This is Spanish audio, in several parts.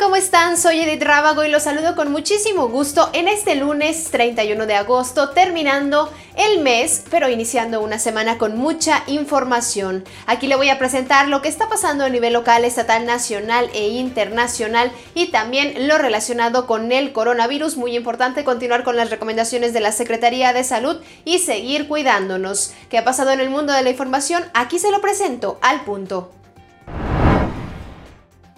¿cómo están? Soy Edith Rábago y los saludo con muchísimo gusto en este lunes 31 de agosto, terminando el mes, pero iniciando una semana con mucha información. Aquí le voy a presentar lo que está pasando a nivel local, estatal, nacional e internacional y también lo relacionado con el coronavirus. Muy importante continuar con las recomendaciones de la Secretaría de Salud y seguir cuidándonos. ¿Qué ha pasado en el mundo de la información? Aquí se lo presento al punto.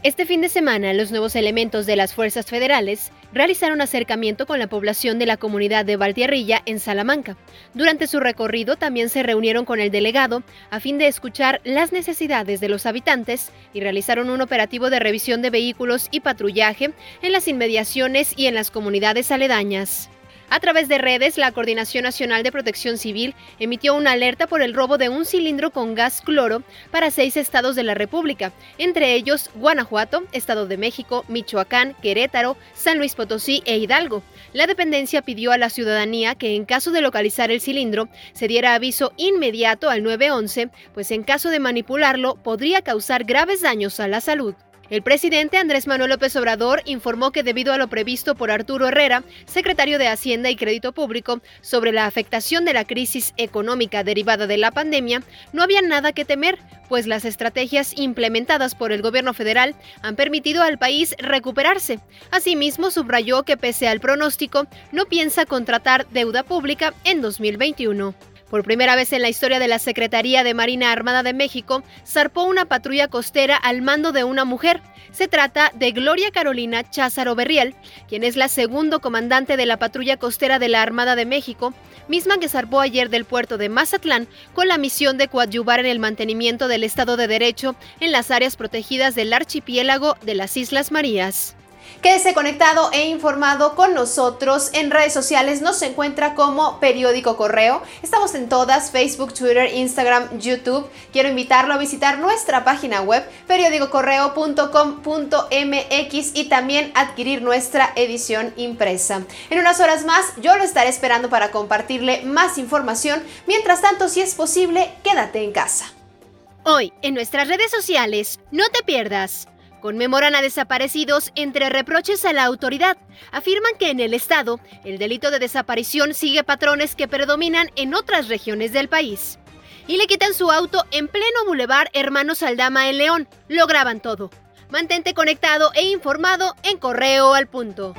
Este fin de semana, los nuevos elementos de las fuerzas federales realizaron acercamiento con la población de la comunidad de Valtierrilla en Salamanca. Durante su recorrido también se reunieron con el delegado a fin de escuchar las necesidades de los habitantes y realizaron un operativo de revisión de vehículos y patrullaje en las inmediaciones y en las comunidades aledañas. A través de redes, la Coordinación Nacional de Protección Civil emitió una alerta por el robo de un cilindro con gas cloro para seis estados de la República, entre ellos Guanajuato, Estado de México, Michoacán, Querétaro, San Luis Potosí e Hidalgo. La dependencia pidió a la ciudadanía que en caso de localizar el cilindro se diera aviso inmediato al 911, pues en caso de manipularlo podría causar graves daños a la salud. El presidente Andrés Manuel López Obrador informó que debido a lo previsto por Arturo Herrera, secretario de Hacienda y Crédito Público, sobre la afectación de la crisis económica derivada de la pandemia, no había nada que temer, pues las estrategias implementadas por el gobierno federal han permitido al país recuperarse. Asimismo, subrayó que pese al pronóstico, no piensa contratar deuda pública en 2021. Por primera vez en la historia de la Secretaría de Marina Armada de México, zarpó una patrulla costera al mando de una mujer. Se trata de Gloria Carolina Cházaro Berriel, quien es la segundo comandante de la patrulla costera de la Armada de México, misma que zarpó ayer del puerto de Mazatlán con la misión de coadyuvar en el mantenimiento del Estado de Derecho en las áreas protegidas del archipiélago de las Islas Marías. Quédese conectado e informado con nosotros en redes sociales. Nos encuentra como Periódico Correo. Estamos en todas, Facebook, Twitter, Instagram, YouTube. Quiero invitarlo a visitar nuestra página web periódicocorreo.com.mx y también adquirir nuestra edición impresa. En unas horas más yo lo estaré esperando para compartirle más información. Mientras tanto, si es posible, quédate en casa. Hoy, en nuestras redes sociales, no te pierdas. Conmemoran a desaparecidos entre reproches a la autoridad. Afirman que en el Estado el delito de desaparición sigue patrones que predominan en otras regiones del país. Y le quitan su auto en pleno bulevar Hermanos Aldama en León. Lo graban todo. Mantente conectado e informado en Correo al Punto.